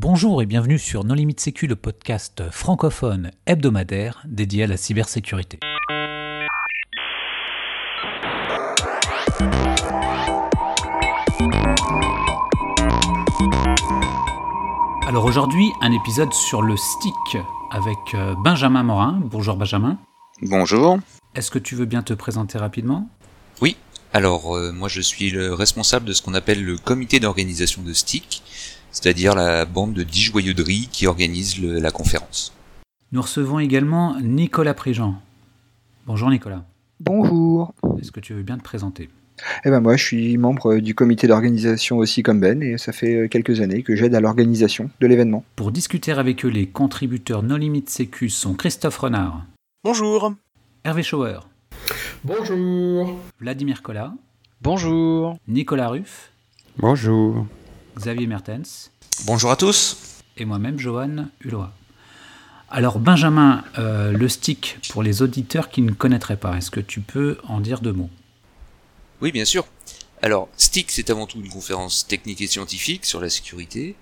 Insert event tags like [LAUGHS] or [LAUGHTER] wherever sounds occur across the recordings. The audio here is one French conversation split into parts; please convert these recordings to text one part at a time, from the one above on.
Bonjour et bienvenue sur Non Limite Sécu, le podcast francophone hebdomadaire dédié à la cybersécurité. Alors aujourd'hui, un épisode sur le stick avec euh, Benjamin Morin. Bonjour Benjamin. Bonjour. Est-ce que tu veux bien te présenter rapidement? Oui, alors euh, moi je suis le responsable de ce qu'on appelle le comité d'organisation de stick c'est-à-dire la bande de 10 joyeuderies qui organise la conférence. Nous recevons également Nicolas Prigent. Bonjour Nicolas. Bonjour. Est-ce que tu veux bien te présenter? Eh ben moi, je suis membre du comité d'organisation aussi comme Ben, et ça fait euh, quelques années que j'aide à l'organisation de l'événement. Pour discuter avec eux, les contributeurs No Limit Sécu sont Christophe Renard. Bonjour. Hervé Schauer. Bonjour. Vladimir Collat. Bonjour. Nicolas Ruff. Bonjour. Xavier Mertens. Bonjour à tous. Et moi-même, Johan Hulot. Alors, Benjamin, euh, le stick, pour les auditeurs qui ne connaîtraient pas, est-ce que tu peux en dire deux mots? Oui, bien sûr. Alors, STIC, c'est avant tout une conférence technique et scientifique sur la sécurité.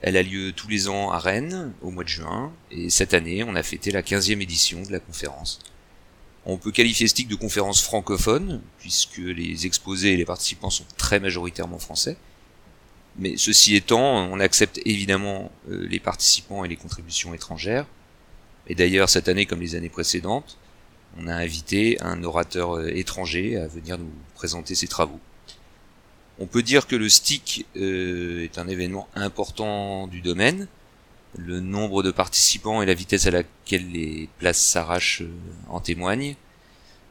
Elle a lieu tous les ans à Rennes, au mois de juin, et cette année, on a fêté la 15e édition de la conférence. On peut qualifier STIC de conférence francophone, puisque les exposés et les participants sont très majoritairement français. Mais ceci étant, on accepte évidemment euh, les participants et les contributions étrangères. Et d'ailleurs, cette année, comme les années précédentes, on a invité un orateur euh, étranger à venir nous présenter ses travaux. On peut dire que le STIC euh, est un événement important du domaine. Le nombre de participants et la vitesse à laquelle les places s'arrachent en témoignent.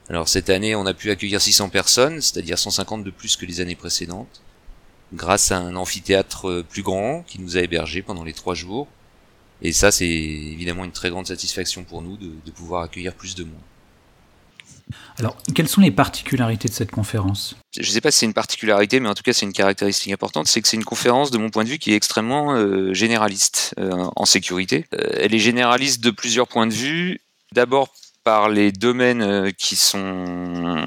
Alors cette année, on a pu accueillir 600 personnes, c'est-à-dire 150 de plus que les années précédentes grâce à un amphithéâtre euh, plus grand qui nous a hébergés pendant les trois jours. Et ça, c'est évidemment une très grande satisfaction pour nous de, pouvoir accueillir plus de monde. Alors, quelles sont les particularités de cette conférence? Je ne sais pas si c'est une particularité, mais en tout cas, c'est une caractéristique importante, c'est que c'est une conférence, de mon point de vue, qui est extrêmement euh, généraliste euh, en sécurité. elle est généraliste de plusieurs points de vue. D'abord par les domaines qui sont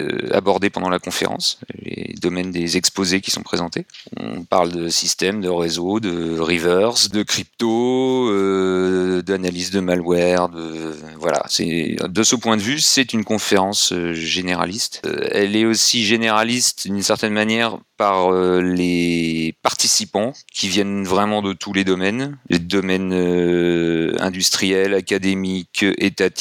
euh, abordés pendant la conférence, les domaines des exposés qui sont présentés. On parle de systèmes, de réseaux, de reverse, de crypto, euh, d'analyse de malware. De, voilà, c'est de ce point de vue, c'est une conférence euh, généraliste. elle est aussi généraliste d'une certaine manière par les participants qui viennent vraiment de tous les domaines, les domaines industriels, académiques, étatiques.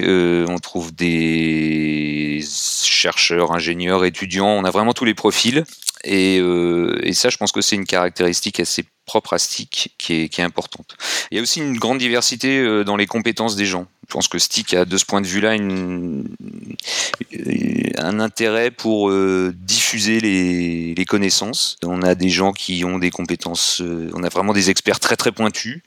On trouve des chercheurs, ingénieurs, étudiants, on a vraiment tous les profils. Et, euh, et ça, je pense que c'est une caractéristique assez propre à Stick qui est, qui est, importante. Il y a aussi une grande diversité euh, dans les compétences des gens. Je pense que Stick a de ce point de vue-là une, un intérêt pour euh, diffuser les, les, connaissances. On a des gens qui ont des compétences, euh, on a vraiment des experts très très pointus.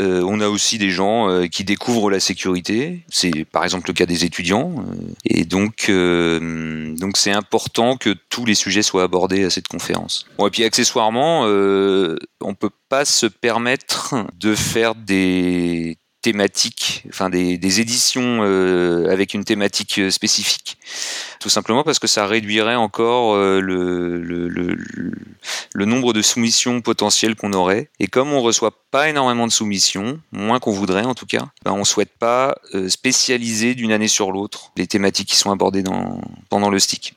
Euh, on a aussi des gens qui découvrent la sécurité. C'est par exemple le cas des étudiants. et donc donc c'est important que tous les sujets soient abordés cette conférence. Et puis accessoirement, on peut pas se permettre de faire des thématiques, enfin des, éditions euh, avec une thématique euh, spécifique. Tout simplement parce que ça réduirait encore euh, le, nombre de soumissions potentielles qu'on aurait. Et comme on reçoit pas énormément de soumissions, moins qu'on voudrait en tout cas, ben on souhaite pas spécialiser d'une année sur l'autre les thématiques qui sont abordées pendant le stick.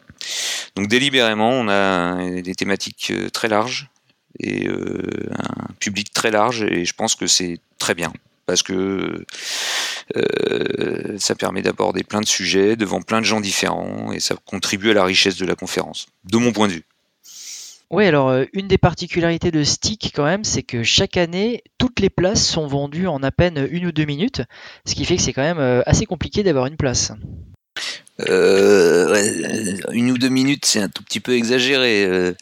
Donc délibérément, on a des thématiques très larges et euh, un public très large et je pense que c'est très bien parce que euh, ça permet d'aborder plein de sujets devant plein de gens différents et ça contribue à la richesse de la conférence, de mon point de vue. Oui, alors euh, une des particularités de Stick quand même, c'est que chaque année, toutes les places sont vendues en à peine une ou deux minutes, ce qui fait que c'est quand même assez compliqué d'avoir une place. Euh, une ou deux minutes, c'est un tout petit peu exagéré.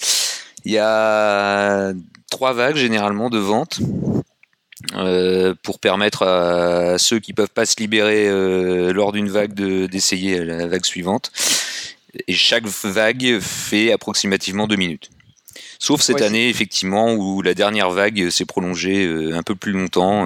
Il y a trois vagues généralement de vente. Euh, pour permettre à ceux qui peuvent pas se libérer euh, lors d'une vague d'essayer la vague suivante. Et chaque vague fait approximativement deux minutes. Sauf cette année, effectivement, où la dernière vague s'est prolongée euh, un peu plus longtemps.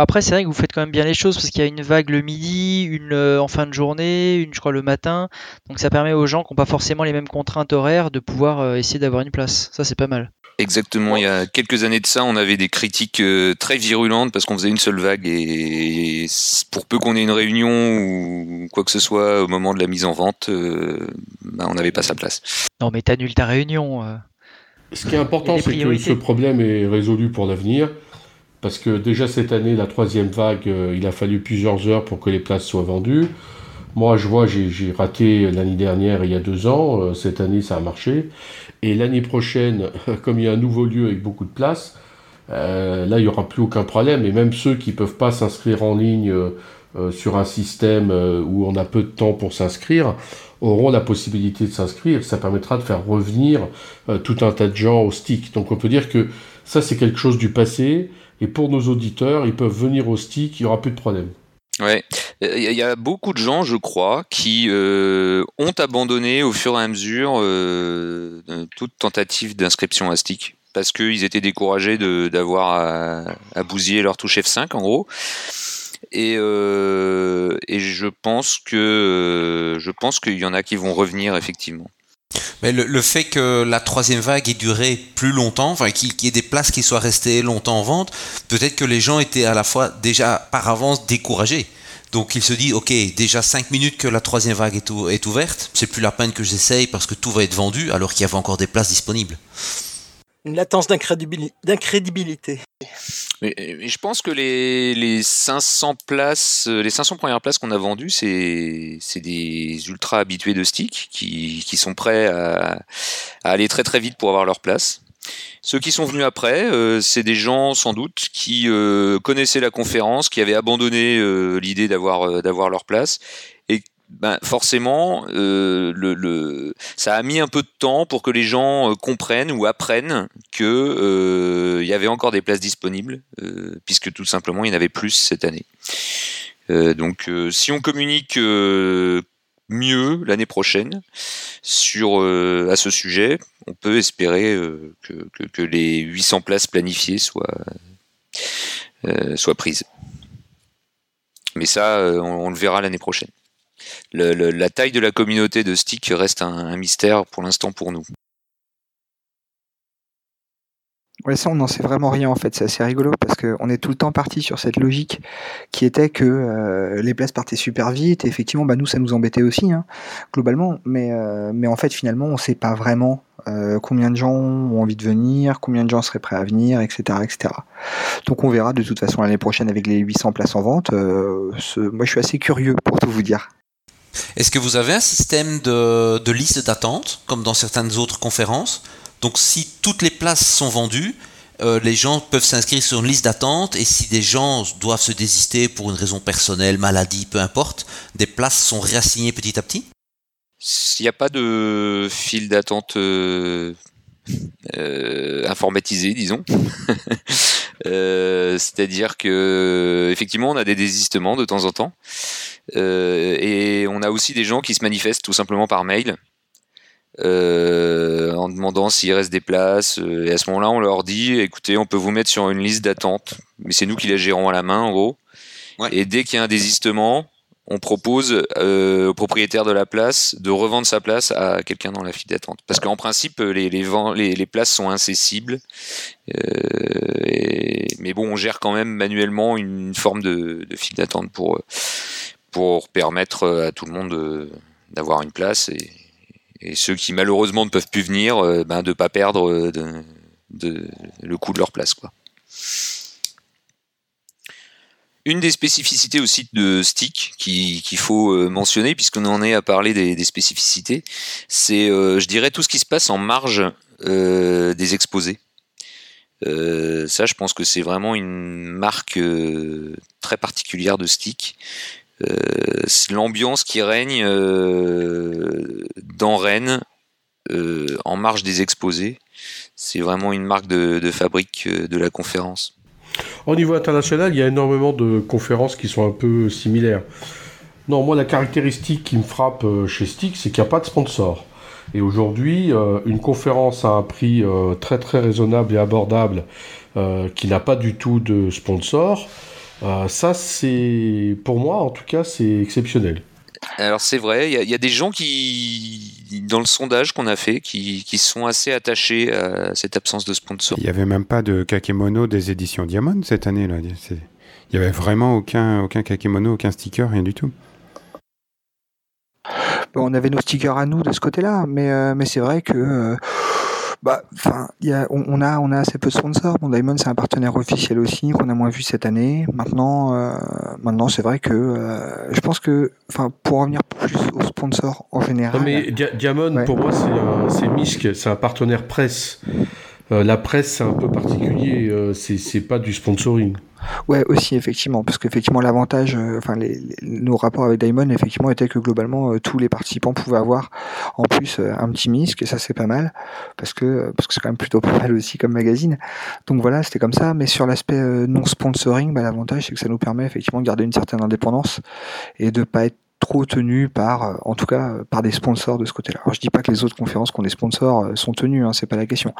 Après, c'est vrai que vous faites quand même bien les choses parce qu'il y a une vague le midi, une euh, en fin de journée, une je crois le matin. Donc ça permet aux gens qui n'ont pas forcément les mêmes contraintes horaires de pouvoir euh, essayer d'avoir une place. Ça, c'est pas mal. Exactement. Il y a quelques années de ça, on avait des critiques euh, très virulentes parce qu'on faisait une seule vague et pour peu qu'on ait une réunion ou quoi que ce soit au moment de la mise en vente, bah, on n'avait pas sa place. Non, mais t'annules ta réunion. Ce qui est important, c'est que ce problème est résolu pour l'avenir. Parce que déjà cette année, la troisième vague, euh, il a fallu plusieurs heures pour que les places soient vendues. Moi, je vois, j'ai raté l'année dernière, il y a deux ans. Euh, cette année, ça a marché. Et l'année prochaine, [LAUGHS] comme il y a un nouveau lieu avec beaucoup de places, euh, là, il n'y aura plus aucun problème. Et même ceux qui ne peuvent pas s'inscrire en ligne sur un système où on a peu de temps pour s'inscrire, auront la possibilité de s'inscrire. Ça permettra de faire revenir tout un tas de gens au stick. Donc on peut dire que ça, c'est quelque chose du passé. Et pour nos auditeurs, ils peuvent venir au stick, il n'y aura plus de problème. Ouais, il y a beaucoup de gens, je crois, qui euh, ont abandonné au fur et à mesure euh, toute tentative d'inscription à stick parce qu'ils étaient découragés d'avoir à, bousiller leur touche F5 en gros. Et, euh, et je pense que je pense qu'il y en a qui vont revenir effectivement. Mais le, fait que la troisième vague ait duré plus longtemps, enfin qu'il y ait des places qui soient restées longtemps en vente, peut-être que les gens étaient à la fois déjà par avance découragés. Donc ils se disent, ok, déjà 5 minutes que la troisième vague est, est ouverte, c'est plus la peine que j'essaye parce que tout va être vendu alors qu'il y avait encore des places disponibles une latence d'incrédibilité. Je pense que les, les 500 places, euh, les 500 premières places qu'on a vendues, c'est, c'est des ultra habitués de stick qui, qui sont prêts à, à, aller très très vite pour avoir leur place. Ceux qui sont venus après, euh, c'est des gens sans doute qui euh, connaissaient la conférence, qui avaient abandonné l'idée d'avoir d'avoir leur place ben forcément, euh, ça a mis un peu de temps pour que les gens euh, comprennent ou apprennent que euh, il y avait encore des places disponibles, puisque tout simplement il y en avait plus cette année. donc, si on communique mieux l'année prochaine à ce sujet, on peut espérer que, les 800 places planifiées soient soient prises. Mais ça, on le verra l'année prochaine la taille de la communauté de Stick reste un, mystère pour l'instant pour nous. Ouais, ça, on n'en sait vraiment rien en fait. C'est assez rigolo parce qu'on est tout le temps parti sur cette logique qui était que euh, les places partaient super vite. Et effectivement, bah, nous, ça nous embêtait aussi, hein, globalement. Mais, euh, mais en fait, finalement, on ne sait pas vraiment euh, combien de gens ont envie de venir, combien de gens seraient prêts à venir, etc. etc. Donc on verra de toute façon l'année prochaine avec les 800 places en vente. moi, je suis assez curieux pour tout vous dire. Est-ce que vous avez un système de, liste d'attente, comme dans certaines autres conférences? Donc si toutes les places sont vendues, euh, les gens peuvent s'inscrire sur une liste d'attente et si des gens doivent se désister pour une raison personnelle, maladie, peu importe, des places sont réassignées petit à petit? Il n'y a pas de file d'attente euh, euh, informatisé, disons. [LAUGHS] C'est-à-dire que effectivement, on a des désistements de temps en temps. Euh, et on a aussi des gens qui se manifestent tout simplement par mail. Euh, en demandant s'il reste des places. Euh, et à ce moment-là, on leur dit écoutez, on peut vous mettre sur une liste d'attente, mais c'est nous qui la gérons à la main, en gros. Et dès qu'il y a un désistement, on propose au propriétaire de la place de revendre sa place à quelqu'un dans la file d'attente. Parce qu'en principe, les, les, les, places sont incessibles. mais bon, on gère quand même manuellement une forme de, de file d'attente pour pour permettre euh, à tout le monde euh, d'avoir une place et, ceux qui malheureusement ne peuvent plus venir, euh, ben, de ne pas perdre le coût de leur place. Une des spécificités aussi de Stick qu'il faut mentionner, puisqu'on en est à parler des, spécificités, c'est, je dirais, tout ce qui se passe en marge des exposés. ça, je pense que c'est vraiment une marque très particulière de Stick, l'ambiance qui règne euh, dans Rennes, euh, en marge des exposés. C'est vraiment une marque de, fabrique de la conférence. Au niveau international, il y a énormément de conférences qui sont un peu similaires. Non, moi, la caractéristique qui me frappe chez Stick, c'est qu'il n'y a pas de sponsor. Et aujourd'hui, une conférence à un prix très très raisonnable et abordable, qui n'a pas du tout de sponsor, ça, c'est pour moi, en tout cas, c'est exceptionnel. Alors c'est vrai, il y, a des gens qui, dans le sondage qu'on a fait, qui, sont assez attachés à cette absence de sponsor. Il n'y avait même pas de kakemono des éditions Diamond cette année là. Il n'y avait vraiment aucun, aucun kakemono, aucun sticker, rien du tout. on avait nos stickers à nous de ce côté-là, mais, euh, mais c'est vrai que euh, bah, enfin, on, a, on a assez peu de sponsors. Bon, Diamond, c'est un partenaire officiel aussi qu'on a moins vu cette année. Maintenant, euh, maintenant, c'est vrai que euh, je pense que, enfin, pour revenir plus aux sponsors en général. Non, mais Diamond, pour moi, c'est MISC, c'est un partenaire presse. Euh, la presse, c'est un peu particulier, euh, c'est pas du sponsoring. Ouais, aussi effectivement, parce qu'effectivement l'avantage, euh, enfin nos rapports avec Diamond, effectivement, était que globalement tous les participants pouvaient avoir en plus un petit misque, et ça c'est pas mal, parce que parce que c'est quand même plutôt [LAUGHS] pas mal aussi comme magazine. Donc voilà, c'était comme ça. Mais sur l'aspect non sponsoring, bah, l'avantage c'est que ça nous permet effectivement de garder une certaine indépendance et de pas être trop tenu par, euh, en tout cas, euh, par des sponsors de ce côté-là. Alors je dis pas que les autres conférences qui ont des sponsors euh, sont tenues, hein, c'est pas la question,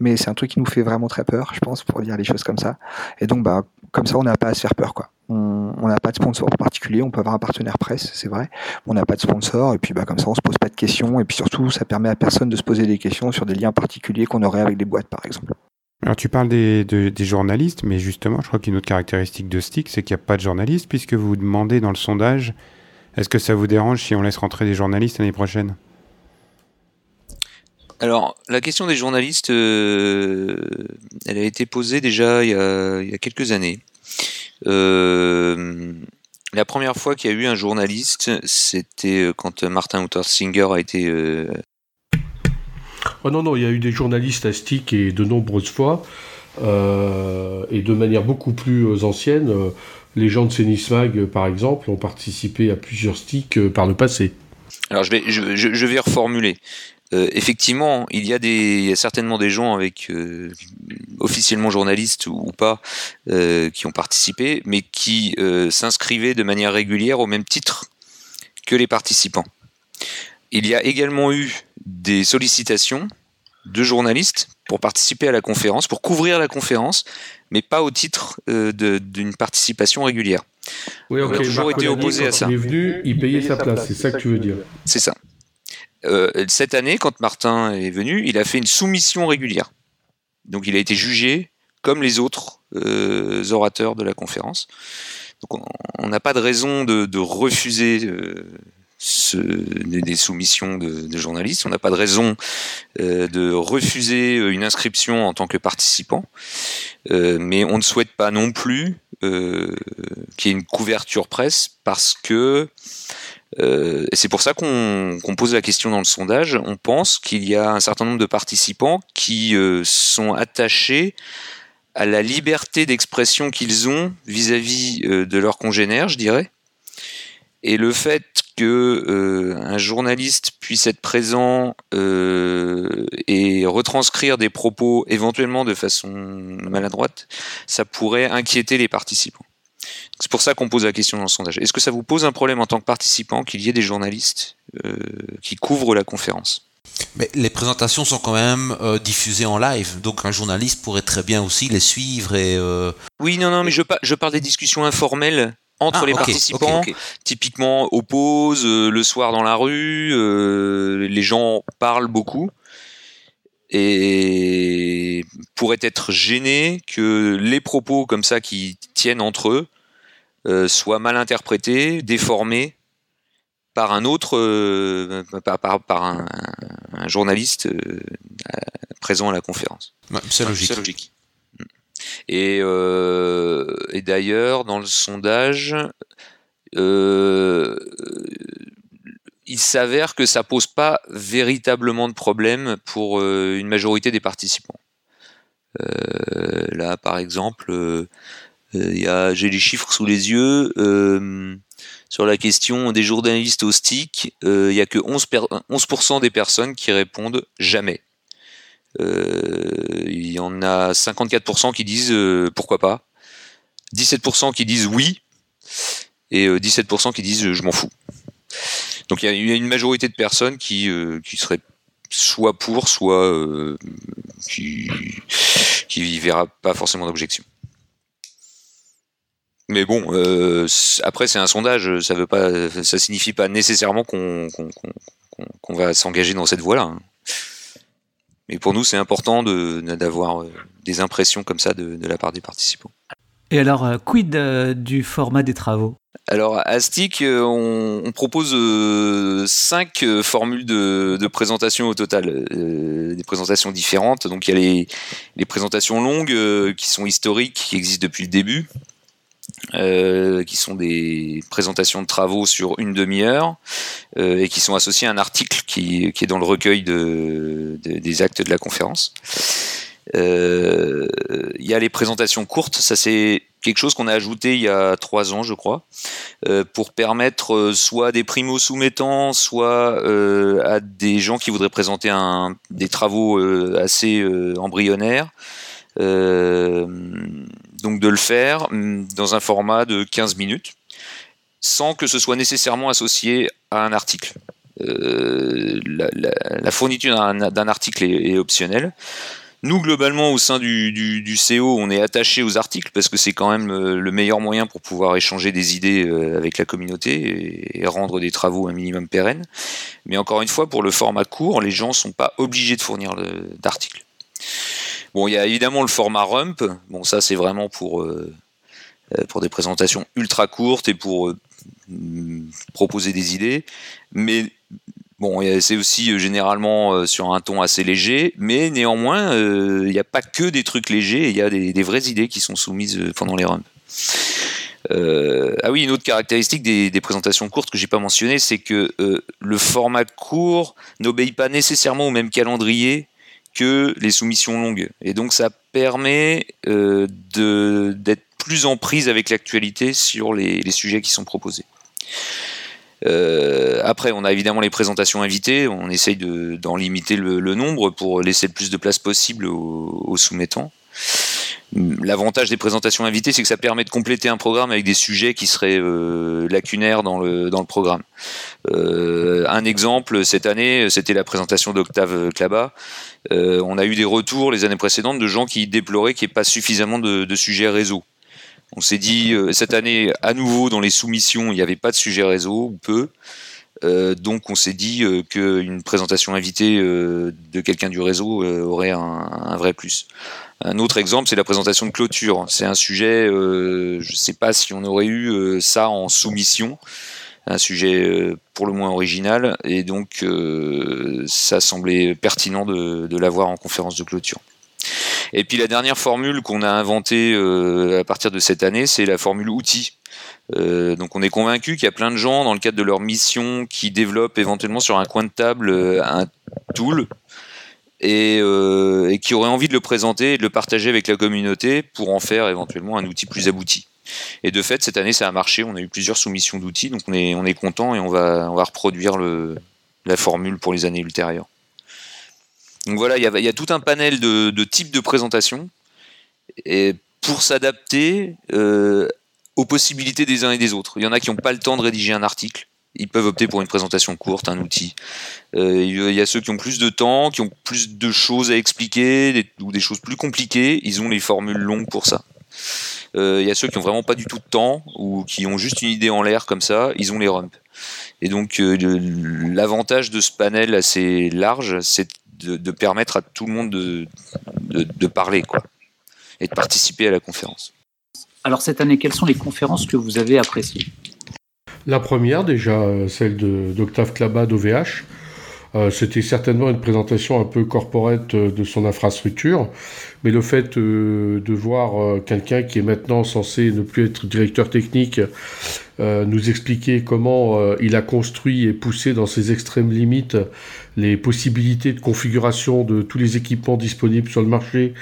mais c'est un truc qui nous fait vraiment très peur, je pense, pour dire les choses comme ça. Et donc, bah, comme ça, on n'a pas à se faire peur, quoi. On n'a pas de sponsor particulier, on peut avoir un partenaire presse, c'est vrai, on n'a pas de sponsor, et puis bah, comme ça, on se pose pas de questions, et puis surtout, ça permet à personne de se poser des questions sur des liens particuliers qu'on aurait avec des boîtes, par exemple. Alors tu parles des, des journalistes, mais justement, je crois qu'une autre caractéristique de Stick, c'est qu'il n'y a pas de journalistes, puisque vous demandez dans le sondage est-ce que ça vous dérange si on laisse rentrer des journalistes l'année prochaine? Alors, la question des journalistes, euh, elle a été posée déjà il y a, quelques années. Euh, la première fois qu'il y a eu un journaliste, c'était quand Martin Luther Singer a été. Euh, oh non, non, il y a eu des journalistes à Stick et de nombreuses fois, et de manière beaucoup plus ancienne. Les gens de Cenismag, par exemple, ont participé à plusieurs sticks euh, par le passé. Alors je vais, reformuler. Euh, effectivement, il y, a des, certainement des gens avec euh, officiellement journalistes ou, pas qui ont participé, mais qui s'inscrivaient de manière régulière au même titre que les participants. Il y a également eu des sollicitations de journalistes pour participer à la conférence, pour couvrir la conférence, mais pas au titre euh, d'une participation régulière. Oui. On a toujours été opposé à ça. Il est venu, il payait sa place, c'est ça que tu veux dire. C'est ça. Euh, cette année, quand Martin est venu, il a fait une soumission régulière. Donc il a été jugé comme les autres euh, orateurs de la conférence. Donc on n'a pas de raison de, de refuser des soumissions de, journalistes. On n'a pas de raison euh, de refuser euh, une inscription en tant que participant, euh, mais on ne souhaite pas non plus qu'il y ait une couverture presse parce que et c'est pour ça qu'on pose la question dans le sondage. On pense qu'il y a un certain nombre de participants qui sont attachés à la liberté d'expression qu'ils ont vis-à-vis de leurs congénères, je dirais. Et le fait que euh, un journaliste puisse être présent euh, et retranscrire des propos éventuellement de façon maladroite, ça pourrait inquiéter les participants. C'est pour ça qu'on pose la question dans le sondage. Est-ce que ça vous pose un problème en tant que participant qu'il y ait des journalistes euh, qui couvrent la conférence? Mais les présentations sont quand même diffusées en live, donc un journaliste pourrait très bien aussi les suivre et. Oui, non, non, mais je, je parle des discussions informelles entre ah, les participants, typiquement aux pauses, euh, le soir dans la rue, euh, les gens parlent beaucoup et pourraient être gênés que les propos comme ça qui tiennent entre eux euh, soient mal interprétés, déformés par un autre, par, un, journaliste présent à la conférence. c'est logique. Euh, et, d'ailleurs, dans le sondage, euh, il s'avère que ça pose pas véritablement de problème pour euh, une majorité des participants. là, par exemple, j'ai les chiffres sous les yeux. sur la question des journalistes au stick, il n'y a que 11%, 11 des personnes qui répondent jamais. Euh, il y en a 54% qui disent euh, pourquoi pas, 17% qui disent oui, et 17% euh, qui disent je m'en fous. Donc il y a une majorité de personnes qui, qui seraient soit pour, soit qui qui verra pas forcément d'objection. Mais bon, après c'est un sondage, ça veut pas, ça signifie pas nécessairement qu'on va s'engager dans cette voie-là. Mais pour nous, c'est important d'avoir euh, des impressions comme ça de, la part des participants. Et alors, euh, quid du format des travaux? Alors à STIC, on, propose cinq formules de, présentation au total, des présentations différentes. Donc il y a les, les présentations longues qui sont historiques, qui existent depuis le début. Euh, qui sont des présentations de travaux sur une demi-heure euh, et qui sont associés à un article qui, est dans le recueil de, des actes de la conférence. Euh, il y a les présentations courtes, ça c'est quelque chose qu'on a ajouté il y a trois ans, je crois, pour permettre soit des primo-soumettants, soit à des gens qui voudraient présenter un, des travaux assez embryonnaires donc de le faire mm, dans un format de 15 minutes, sans que ce soit nécessairement associé à un article. Euh, la, fourniture d'un article est, optionnelle. Nous, globalement, au sein du, CO, on est attaché aux articles parce que c'est quand même euh, le meilleur moyen pour pouvoir échanger des idées euh, avec la communauté et, rendre des travaux un minimum pérennes. Mais encore une fois, pour le format court, les gens ne sont pas obligés de fournir d'articles. Bon, il y a évidemment le format rump. Bon, ça, c'est vraiment pour, euh, euh, pour des présentations ultra courtes et pour euh, proposer des idées. Mais bon, c'est aussi généralement sur un ton assez léger. Mais néanmoins, il n'y a pas que des trucs légers. Il y a des, vraies idées qui sont soumises pendant les rumps. ah oui, une autre caractéristique des, présentations courtes que j'ai pas mentionné, c'est que le format court n'obéit pas nécessairement au même calendrier que les soumissions longues. Et donc ça permet euh, d'être plus en prise avec l'actualité sur les, sujets qui sont proposés. Euh, après, on a évidemment les présentations invitées, on essaye d'en limiter le, nombre pour laisser le plus de place possible aux soumettants. L'avantage des présentations invitées, c'est que ça permet de compléter un programme avec des sujets qui seraient euh, lacunaires dans le, programme. Euh, un exemple, cette année, c'était la présentation d'Octave Clabat. Euh, on a eu des retours les années précédentes de gens qui déploraient qu'il n'y ait pas suffisamment de, sujets réseau. On s'est dit, cette année, à nouveau, dans les soumissions, il n'y avait pas de sujet réseau, ou peu. donc on s'est dit qu'une présentation invitée de quelqu'un du réseau aurait un, vrai plus. Un autre exemple, c'est la présentation de clôture. C'est un sujet, euh, je ne sais pas si on aurait eu euh, ça en soumission, un sujet euh, pour le moins original, et donc ça semblait pertinent de, l'avoir en conférence de clôture. Et puis la dernière formule qu'on a inventée à partir de cette année, c'est la formule outil. donc on est convaincu qu'il y a plein de gens dans le cadre de leur mission qui développent éventuellement sur un coin de table un tool euh, et, qui aurait envie de le présenter et de le partager avec la communauté pour en faire éventuellement un outil plus abouti. Et de fait, cette année, ça a marché. On a eu plusieurs soumissions d'outils, donc on est, on est content et on va, reproduire la formule pour les années ultérieures. Donc voilà, il y a, tout un panel de, types de présentation et pour s'adapter euh, aux possibilités des uns et des autres. Il y en a qui n'ont pas le temps de rédiger un article ils peuvent opter pour une présentation courte, un outil. Euh, il y a ceux qui ont plus de temps, qui ont plus de choses à expliquer, ou des choses plus compliquées, ils ont les formules longues pour ça. Euh, il y a ceux qui ont vraiment pas du tout de temps, ou qui ont juste une idée en l'air comme ça, ils ont les rumps. Et donc euh, l'avantage de ce panel assez large, c'est de, permettre à tout le monde de, de parler, quoi, et de participer à la conférence. Alors cette année, quelles sont les conférences que vous avez appréciées? La première, déjà, euh, celle d'Octave Clabat d'OVH, euh, c'était certainement une présentation un peu corporate euh, de son infrastructure, mais le fait de voir quelqu'un qui est maintenant censé ne plus être directeur technique nous expliquer comment il a construit et poussé dans ses extrêmes limites les possibilités de configuration de tous les équipements disponibles sur le marché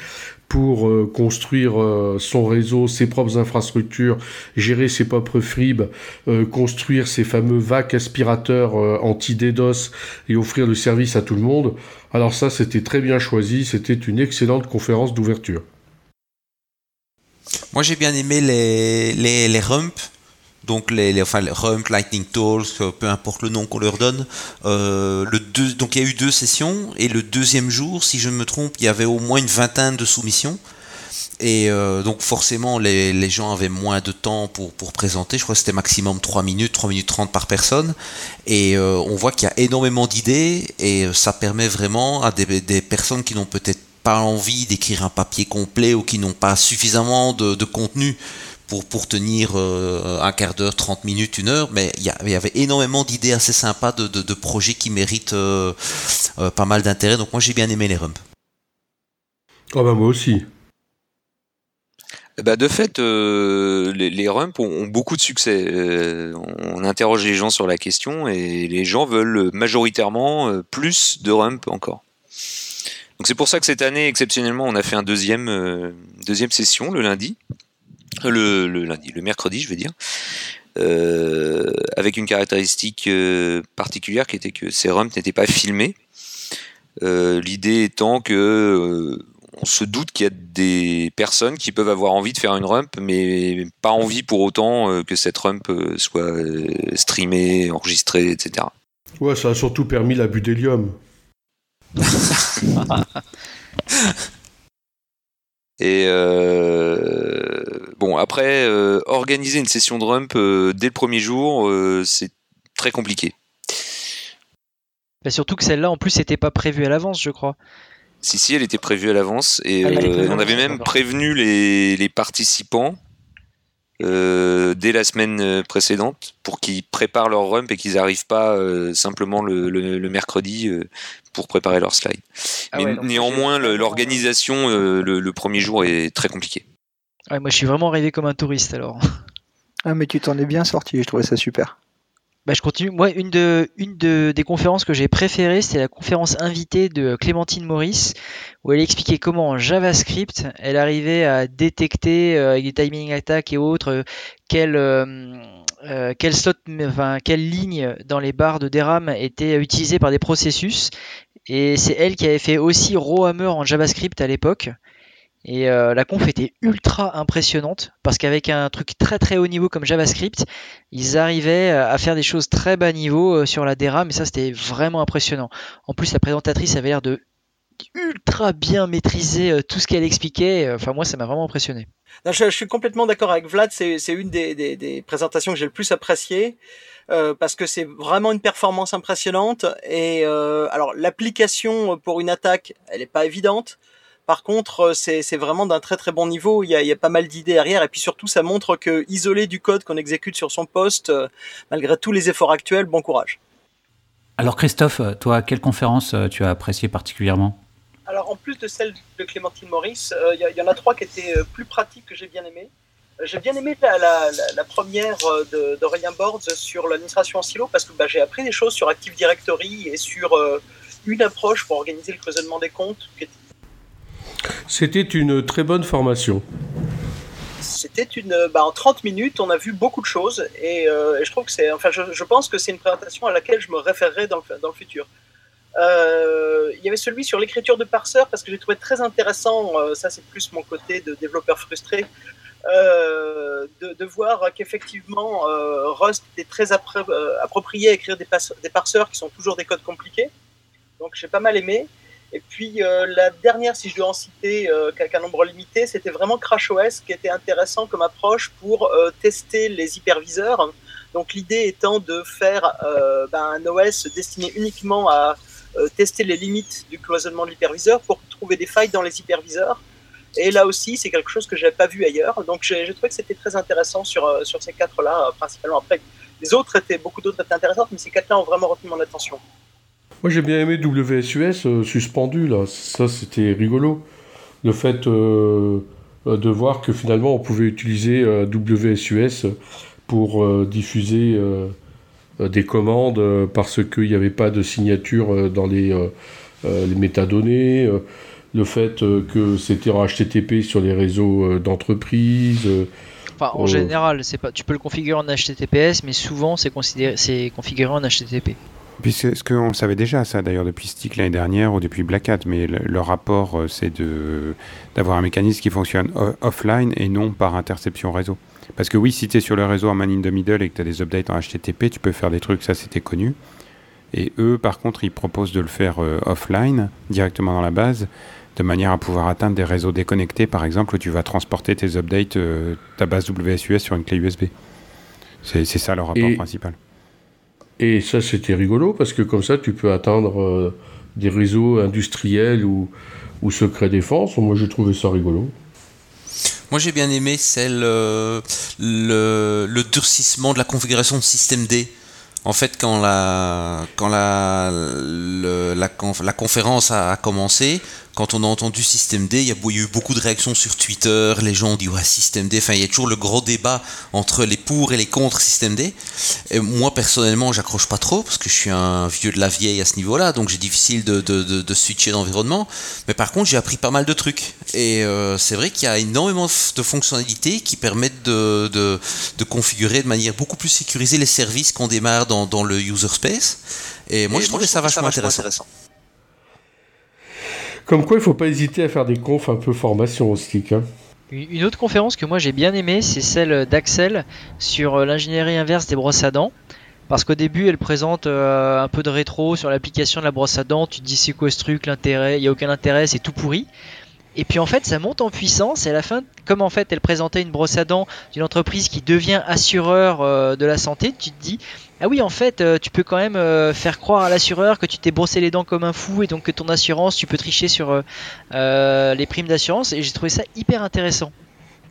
pour euh, construire euh, son réseau, ses propres infrastructures, gérer ses propres FRIB, euh, construire ses fameux VAC aspirateurs anti-DDoS et offrir le service à tout le monde. Alors ça, c'était très bien choisi, c'était une excellente conférence d'ouverture. Moi, j'ai bien aimé les, les, les rumps donc les, les, enfin, les Rump, Lightning Tools, peu importe le nom qu'on leur donne. Euh, le deux, donc il y a eu deux sessions et le deuxième jour, si je ne me trompe, il y avait au moins une vingtaine de soumissions. Et euh, donc forcément, les, les, gens avaient moins de temps pour, pour présenter. Je crois que c'était maximum 3 minutes, 3 minutes 30 par personne. Et euh, on voit qu'il y a énormément d'idées et ça permet vraiment à des, des personnes qui n'ont peut-être pas envie d'écrire un papier complet ou qui n'ont pas suffisamment de, de contenu pour, pour tenir euh, un quart d'heure, 30 minutes, une heure, mais il y, y, avait énormément d'idées assez sympas de, de, de, projets qui méritent euh, euh, pas mal d'intérêt. Donc moi j'ai bien aimé les rumps. Oh bah moi aussi. Bah de fait, euh, les, les rumps ont, ont, beaucoup de succès. Euh, on interroge les gens sur la question et les gens veulent majoritairement plus de rumps encore. Donc c'est pour ça que cette année, exceptionnellement, on a fait un deuxième, euh, deuxième session le lundi, le, le, lundi, le mercredi, je veux dire, euh, avec une caractéristique euh, particulière qui était que ces rumps n'étaient pas filmés. L'idée étant que on se doute qu'il y a des personnes qui peuvent avoir envie de faire une rump, mais pas envie pour autant que cette rump soit streamée, enregistrée, etc. Ouais, ça a surtout permis l'abus d'hélium. [LAUGHS] Et euh, bon, après, euh, organiser une session de rump euh, dès le premier jour, euh, c'est très compliqué. Bah surtout que celle-là, en plus, n'était pas prévue à l'avance, je crois. Si, si, elle était prévue à l'avance. Et ah, on avait même prévenu les, les participants dès la semaine précédente pour qu'ils préparent leur rump et qu'ils n'arrivent pas simplement le, le, le mercredi pour préparer leur slide. Ah Mais ouais, néanmoins, l'organisation le, le, premier jour est très compliquée. Ouais, moi, je suis vraiment arrivé comme un touriste alors. Ah, mais tu t'en es bien sorti, je trouvais ça super. Bah, je continue. Moi, une, de, une de, des conférences que j'ai préférées, c'était la conférence invitée de Clémentine Maurice, où elle expliquait comment en JavaScript, elle arrivait à détecter euh, avec des timing attacks et autres euh, quel, euh, euh, slot, enfin, quelle ligne dans les barres de DRAM était utilisée par des processus. Et c'est elle qui avait fait aussi Rohammer en JavaScript à l'époque. Et euh, la conf était ultra impressionnante parce qu'avec un truc très très haut niveau comme JavaScript, ils arrivaient à faire des choses très bas niveau euh, sur la DRAM et ça c'était vraiment impressionnant. En plus la présentatrice avait l'air de ultra bien maîtriser euh, tout ce qu'elle expliquait. Enfin moi ça m'a vraiment impressionné. Je, suis complètement d'accord avec Vlad, c'est une des, présentations que j'ai le plus appréciées. Euh, parce que c'est vraiment une performance impressionnante et euh, alors l'application pour une attaque elle n'est pas évidente par contre, euh, c'est vraiment d'un très très bon niveau. Il y a, il y a pas mal d'idées derrière. Et puis surtout, ça montre que isoler du code qu'on exécute sur son poste, euh, malgré tous les efforts actuels, bon courage. Alors Christophe, toi, quelle conférence euh, tu as apprécié particulièrement? Alors en plus de celle de Clémentine Maurice, il y, y, en a trois qui étaient plus pratiques que j'ai bien aimé. J'ai bien aimé la, la, la première d'Aurélien Bords sur l'administration en silo parce que bah, j'ai appris des choses sur Active Directory et sur euh, une approche pour organiser le cloisonnement des comptes qui était c'était une très bonne formation. C'était une. Bah, en 30 minutes, on a vu beaucoup de choses et, euh, je trouve que c'est. Enfin, je, pense que c'est une présentation à laquelle je me référerai dans le, futur. Euh, il y avait celui sur l'écriture de parseur parce que j'ai trouvé très intéressant. Euh, ça, c'est plus mon côté de développeur frustré. De, voir qu'effectivement Rust était très appro approprié à écrire des, parseurs qui sont toujours des codes compliqués. Donc j'ai pas mal aimé. Et puis euh, la dernière, si je dois en citer euh, qu'un nombre limité, c'était vraiment CrashOS qui était intéressant comme approche pour euh, tester les hyperviseurs. Donc l'idée étant de faire euh, ben, un OS destiné uniquement à tester les limites du cloisonnement de l'hyperviseur pour trouver des failles dans les hyperviseurs. Et là aussi, c'est quelque chose que je n'avais pas vu ailleurs. Donc j'ai trouvé que c'était très intéressant sur, sur ces quatre-là, principalement. Après, les autres étaient, beaucoup d'autres étaient intéressantes, mais ces quatre-là ont vraiment retenu mon attention. Moi j'ai bien aimé WSUS euh, suspendu là, ça c'était rigolo. Le fait euh, de voir que finalement on pouvait utiliser euh, WSUS pour euh, diffuser euh, des commandes parce qu'il n'y avait pas de signature dans les, les métadonnées. le fait que c'était en HTTP sur les réseaux d'entreprise. Enfin, en général, c'est pas, tu peux le configurer en HTTPS, mais souvent c'est configuré en HTTP. Puis ce qu'on savait déjà, ça d'ailleurs depuis Stick l'année dernière ou depuis Black Hat, mais le, le rapport euh, c'est d'avoir un mécanisme qui fonctionne offline et non par interception réseau. Parce que oui, si tu es sur le réseau en man in the middle et que tu as des updates en HTTP, tu peux faire des trucs, ça c'était connu. Et eux, par contre, ils proposent de le faire euh, offline, directement dans la base. de manière à pouvoir atteindre des réseaux déconnectés, par exemple, où tu vas transporter tes updates, euh, ta base WSUS sur une clé USB. C'est ça leur rapport principal. Et ça, c'était rigolo parce que comme ça, tu peux atteindre euh, des réseaux industriels ou, ou secret défense. Moi, j'ai trouvé ça rigolo. Moi, j'ai bien aimé celle, euh, le, durcissement de la configuration de système D. En fait, quand la, quand la, la, la, conférence a, commencé, quand on a entendu Système D, il y a eu beaucoup de réactions sur Twitter, les gens ont dit ouais Système D, enfin il y a toujours le gros débat entre les pour et les contre Système D. Et moi personnellement j'accroche pas trop parce que je suis un vieux de la vieille à ce niveau-là, donc j'ai difficile de, de, de, switcher d'environnement. Mais par contre j'ai appris pas mal de trucs. Et euh, c'est vrai qu'il y a énormément de fonctionnalités qui permettent de, configurer de manière beaucoup plus sécurisée les services qu'on démarre dans, dans, le user space. Et moi je trouvais ça vachement intéressant. Comme quoi, il faut pas hésiter à faire des confs un peu formation au stick. Hein. Une autre conférence que moi j'ai bien aimée, c'est celle d'Axel sur euh, l'ingénierie inverse des brosses à dents. Parce qu'au début, elle présente euh, un peu de rétro sur l'application de la brosse à dents. Tu te dis c'est quoi ce truc, l'intérêt, il n'y a aucun intérêt, c'est tout pourri. Et puis en fait, ça monte en puissance et à la fin, comme en fait elle présentait une brosse à dents d'une entreprise qui devient assureur euh, de la santé, tu te dis ah oui en fait euh, tu peux quand même euh, faire croire à l'assureur que tu t'es brossé les dents comme un fou et donc que ton assurance tu peux tricher sur les primes d'assurance et j'ai trouvé ça hyper intéressant.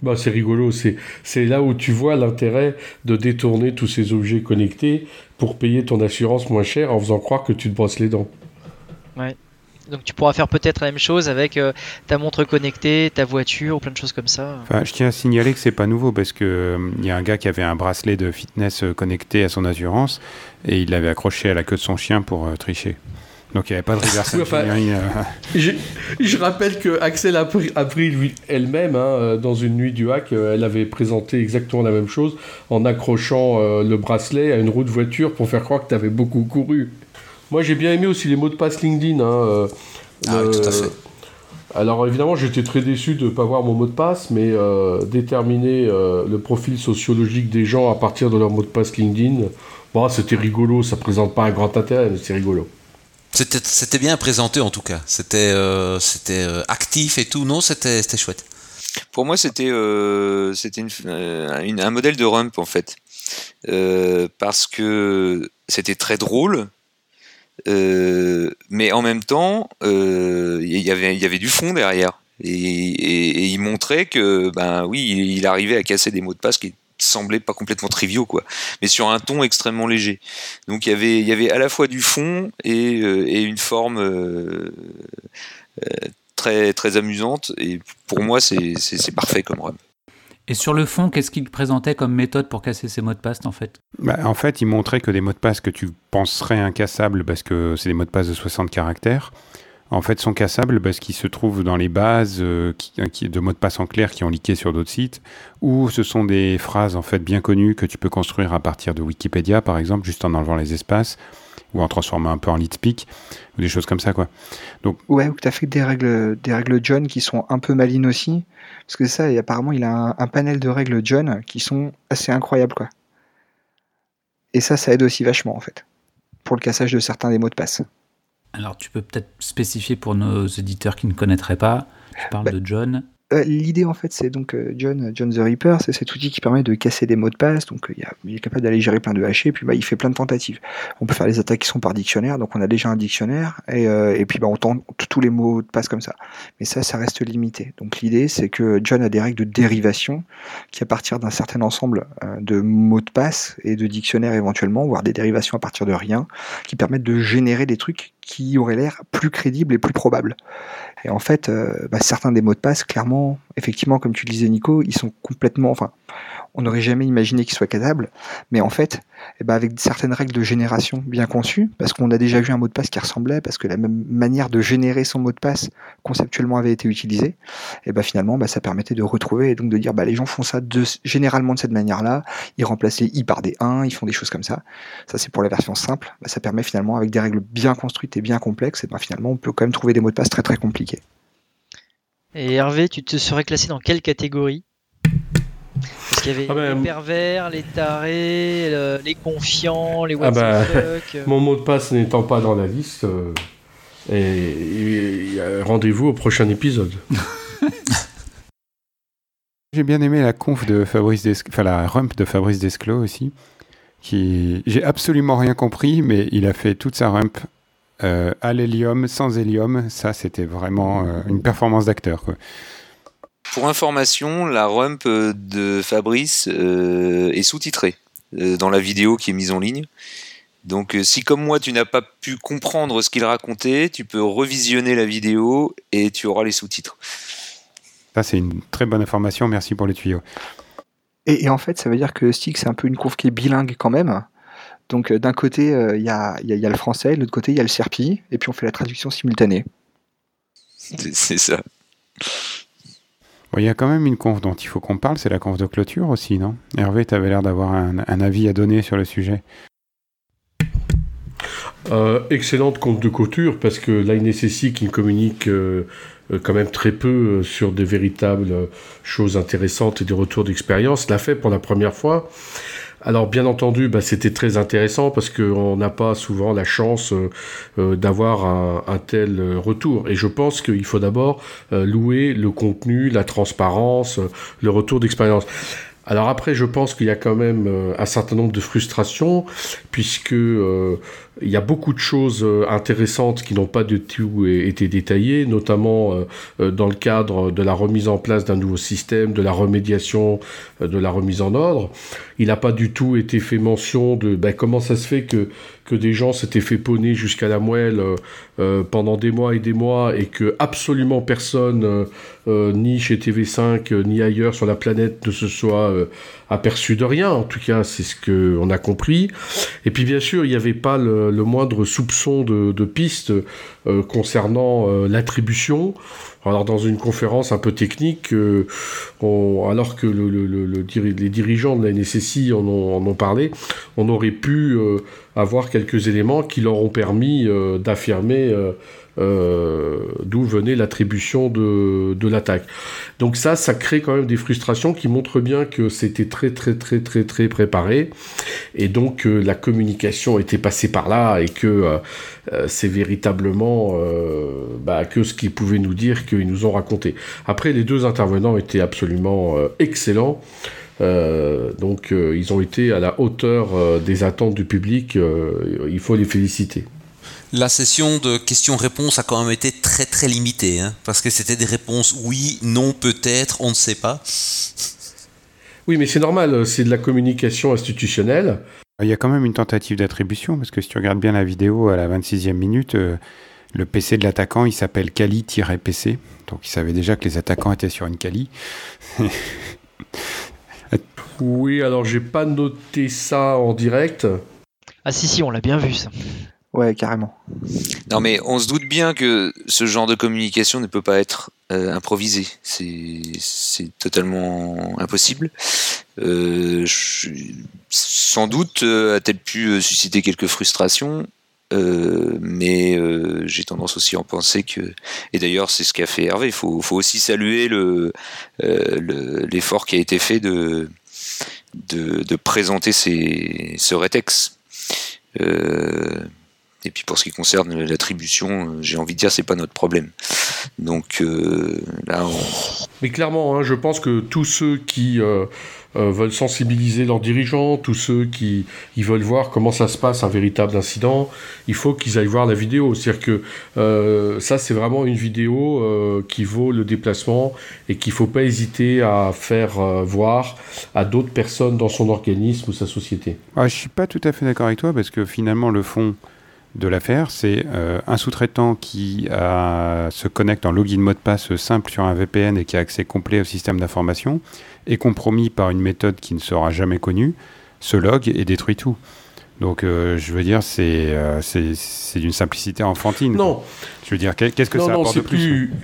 Bah, c'est rigolo, c'est là où tu vois l'intérêt de détourner tous ces objets connectés pour payer ton assurance moins cher en faisant croire que tu te brosses les dents. Ouais. Donc tu pourras faire peut-être la même chose avec euh, ta montre connectée, ta voiture ou plein de choses comme ça. Enfin, je tiens à signaler que c'est pas nouveau parce que euh, il y a un gars qui avait un bracelet de fitness euh, connecté à son assurance et il l'avait accroché à la queue de son chien pour tricher. Donc il n'y avait pas de reverse [LAUGHS] [LAUGHS] je, je, rappelle que Axel a pris, elle-même hein, dans une nuit du hack, elle avait présenté exactement la même chose en accrochant le bracelet à une roue de voiture pour faire croire que tu avais beaucoup couru. Moi, j'ai bien aimé aussi les mots de passe LinkedIn. Hein, euh, ah tout à fait. Alors évidemment, j'étais très déçu de ne pas voir mon mot de passe, mais euh, déterminer euh, le profil sociologique des gens à partir de leur mot de passe LinkedIn, bon, c'était rigolo, ça présente pas un grand intérêt, mais c'est rigolo. C'était bien présenté en tout cas, c'était actif et tout, non, c'était chouette. Pour moi, c'était un modèle de rump en fait, parce que c'était très drôle, mais en même temps, euh, il y avait, du fond derrière. Et, il montrait que, ben oui, il, arrivait à casser des mots de passe qui semblaient pas complètement triviaux, quoi, mais sur un ton extrêmement léger. Donc il y avait, à la fois du fond et, euh, une forme très, très amusante. Et pour moi, c'est parfait comme run. Et sur le fond, qu'est-ce qu'il présentait comme méthode pour casser ces mots de passe en fait? Bah, En fait, il montrait que des mots de passe que tu penserais incassables parce que c'est des mots de passe de 60 caractères, en fait sont cassables parce qu'ils se trouvent dans les bases euh, qui, de mots de passe en clair qui ont leaké sur d'autres sites, ou ce sont des phrases en fait bien connues que tu peux construire à partir de Wikipédia par exemple, juste en enlevant les espaces, ou en transformant un peu en lead speak, ou des choses comme ça quoi. Donc ouais, ou tu as fait des règles, des règles John qui sont un peu malines aussi. Parce que ça, et apparemment, il a un, panel de règles John qui sont assez incroyables, quoi. Et ça, ça aide aussi vachement, en fait, pour le cassage de certains des mots de passe. Alors, tu peux peut-être spécifier pour nos éditeurs qui ne connaîtraient pas. Tu parles bah, de John. Euh, l'idée en fait c'est donc euh, John, John the Reaper, c'est cet outil qui permet de casser des mots de passe, donc euh, il est capable d'aller gérer plein de hachés, puis bah, il fait plein de tentatives. On peut faire les attaques qui sont par dictionnaire, donc on a déjà un dictionnaire, et, et puis bah, on tente tous les mots de passe comme ça. Mais ça, ça reste limité. Donc l'idée c'est que John a des règles de dérivation qui à partir d'un certain ensemble de mots de passe et de dictionnaires éventuellement, voire des dérivations à partir de rien, qui permettent de générer des trucs qui auraient l'air plus crédibles et plus probables. Et en fait, euh, bah, certains des mots de passe, clairement, effectivement, comme tu le disais Nico, ils sont complètement, enfin, on n'aurait jamais imaginé qu'ils soient casables, mais en fait, eh ben avec certaines règles de génération bien conçues, parce qu'on a déjà vu un mot de passe qui ressemblait, parce que la même manière de générer son mot de passe conceptuellement avait été utilisée, eh ben finalement, bah, ça permettait de retrouver et donc de dire, bah, les gens font ça généralement de cette manière-là, ils remplacent les i par des 1, ils font des choses comme ça. Ça, c'est pour la version simple. Bah, ça permet finalement, avec des règles bien construites et bien complexes, et ben finalement, on peut quand même trouver des mots de passe très très compliqués. Et Hervé, tu te serais classé dans quelle catégorie? Parce qu'il y avait ah ben, les pervers, les tarés, les confiants, les ah ben, Mon mot de passe n'étant pas dans la liste, euh, Et, rendez-vous au prochain épisode. [LAUGHS] J'ai bien aimé la conf de Fabrice enfin la rump de Fabrice Desclos aussi, qui j'ai absolument rien compris, mais il a fait toute sa rump euh, à l'hélium, sans hélium. Ça, c'était vraiment euh, une performance d'acteur. Pour information, la rump de Fabrice euh, est sous-titrée dans la vidéo qui est mise en ligne. Donc si comme moi tu n'as pas pu comprendre ce qu'il racontait, tu peux revisionner la vidéo et tu auras les sous-titres. Ça c'est une très bonne information, merci pour les tuyaux. Et, en fait ça veut dire que Stick c'est un peu une courbe qui est bilingue quand même. Donc d'un côté il y, a, le français, de l'autre côté il y a le serpi, et puis on fait la traduction simultanée. C'est ça. Il y a quand même une conf dont il faut qu'on parle, c'est la conf de clôture aussi, non? Hervé, tu avais l'air d'avoir un, avis à donner sur le sujet. Euh, excellente conf de clôture, parce que nécessite qu'il communique euh, euh, quand même très peu sur des véritables choses intéressantes et des retours d'expérience. L'a fait pour la première fois. Alors bien entendu, bah, c'était très intéressant parce qu'on n'a pas souvent la chance euh, euh, d'avoir un, tel euh, retour. Et je pense qu'il faut d'abord louer le contenu, la transparence, le retour d'expérience. Alors après, je pense qu'il y a quand même un certain nombre de frustrations, puisque il y a beaucoup de choses euh, intéressantes qui n'ont pas du tout été détaillées, notamment euh, euh, dans le cadre de la remise en place d'un nouveau système, de la remédiation, de la remise en ordre. Il n'a pas du tout été fait mention de ben, comment ça se fait que, que des gens s'étaient fait ponner jusqu'à la moelle pendant des mois et des mois et que absolument personne, ni chez TV5 ni ailleurs sur la planète, ne se soit aperçu de rien. En tout cas, c'est ce qu'on a compris. Et puis bien sûr, il n'y avait pas le, moindre soupçon de, piste euh, concernant euh, l'attribution. Alors dans une conférence un peu technique, euh, alors que les dirigeants de la NSSI en ont, parlé, on aurait pu avoir quelques éléments qui leur ont permis d'affirmer euh, d'où venait l'attribution de, de l'attaque. Donc ça, ça crée quand même des frustrations qui montrent bien que c'était très très très très très préparé et donc euh, la communication était passée par là et que euh, c'est véritablement bah, que ce qu'ils pouvaient nous dire qu'ils nous ont raconté. Après, les deux intervenants étaient absolument excellents. donc ils ont été à la hauteur des attentes du public, il faut les féliciter la session de questions-réponses a quand même été très très limitée, hein, parce que c'était des réponses oui, non, peut-être, on ne sait pas. Oui, mais c'est normal, c'est de la communication institutionnelle. Il y a quand même une tentative d'attribution, parce que si tu regardes bien la vidéo à la 26e minute, euh, le PC de l'attaquant, il s'appelle Kali-PC, donc il savait déjà que les attaquants étaient sur une Kali. [LAUGHS] oui, alors j'ai pas noté ça en direct. Ah si, si, on l'a bien vu ça. Ouais, carrément. Non, mais on se doute bien que ce genre de communication ne peut pas être euh, improvisé. C'est totalement impossible. Euh, sans doute euh, a-t-elle pu susciter quelques frustrations, mais j'ai tendance aussi à en penser que, et d'ailleurs c'est ce qu'a fait Hervé, il faut, faut, aussi saluer l'effort le, qui a été fait de, de, de présenter ces, ce rétex. Et puis pour ce qui concerne l'attribution, euh, j'ai envie de dire c'est pas notre problème. Donc euh, là, on... mais clairement, hein, je pense que tous ceux qui euh, veulent sensibiliser leurs dirigeants, tous ceux qui ils veulent voir comment ça se passe un véritable incident, il faut qu'ils aillent voir la vidéo. C'est-à-dire que ça, c'est vraiment une vidéo qui vaut le déplacement et qu'il faut pas hésiter à faire voir à d'autres personnes dans son organisme ou sa société. Ah, je suis pas tout à fait d'accord avec toi parce que finalement le fond de l'affaire, c'est euh, un sous-traitant qui se connecte en login mot de passe simple sur un VPN et qui a accès complet au système d'information, est compromis par une méthode qui ne sera jamais connue, se log et détruit tout. Donc, euh, je veux dire, c'est euh, c'est d'une simplicité enfantine. Non. Je veux dire, qu'est-ce que ça apporte de plus non,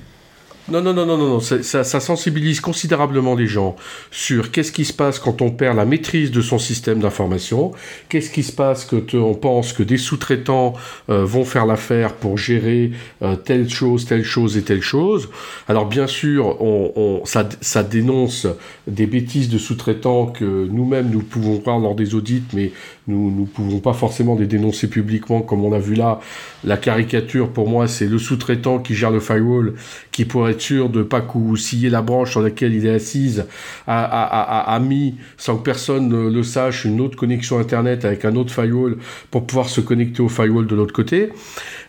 non, non, non, non, non. Ça, sensibilise considérablement les gens sur qu'est-ce qui se passe quand on perd la maîtrise de son système d'information, qu'est-ce qui se passe quand on pense que des sous-traitants euh, vont faire l'affaire pour gérer euh, telle chose, telle chose et telle chose. Alors bien sûr, on, ça, ça, dénonce des bêtises de sous-traitants que nous-mêmes nous pouvons voir lors des audits, mais nous ne pouvons pas forcément les dénoncer publiquement comme on a vu là. La caricature, pour moi, c'est le sous-traitant qui gère le firewall, qui pour être sûr de ne pas cousiller la branche sur laquelle il est assise, a, a, a, mis, sans que personne le sache, une autre connexion Internet avec un autre firewall pour pouvoir se connecter au firewall de l'autre côté.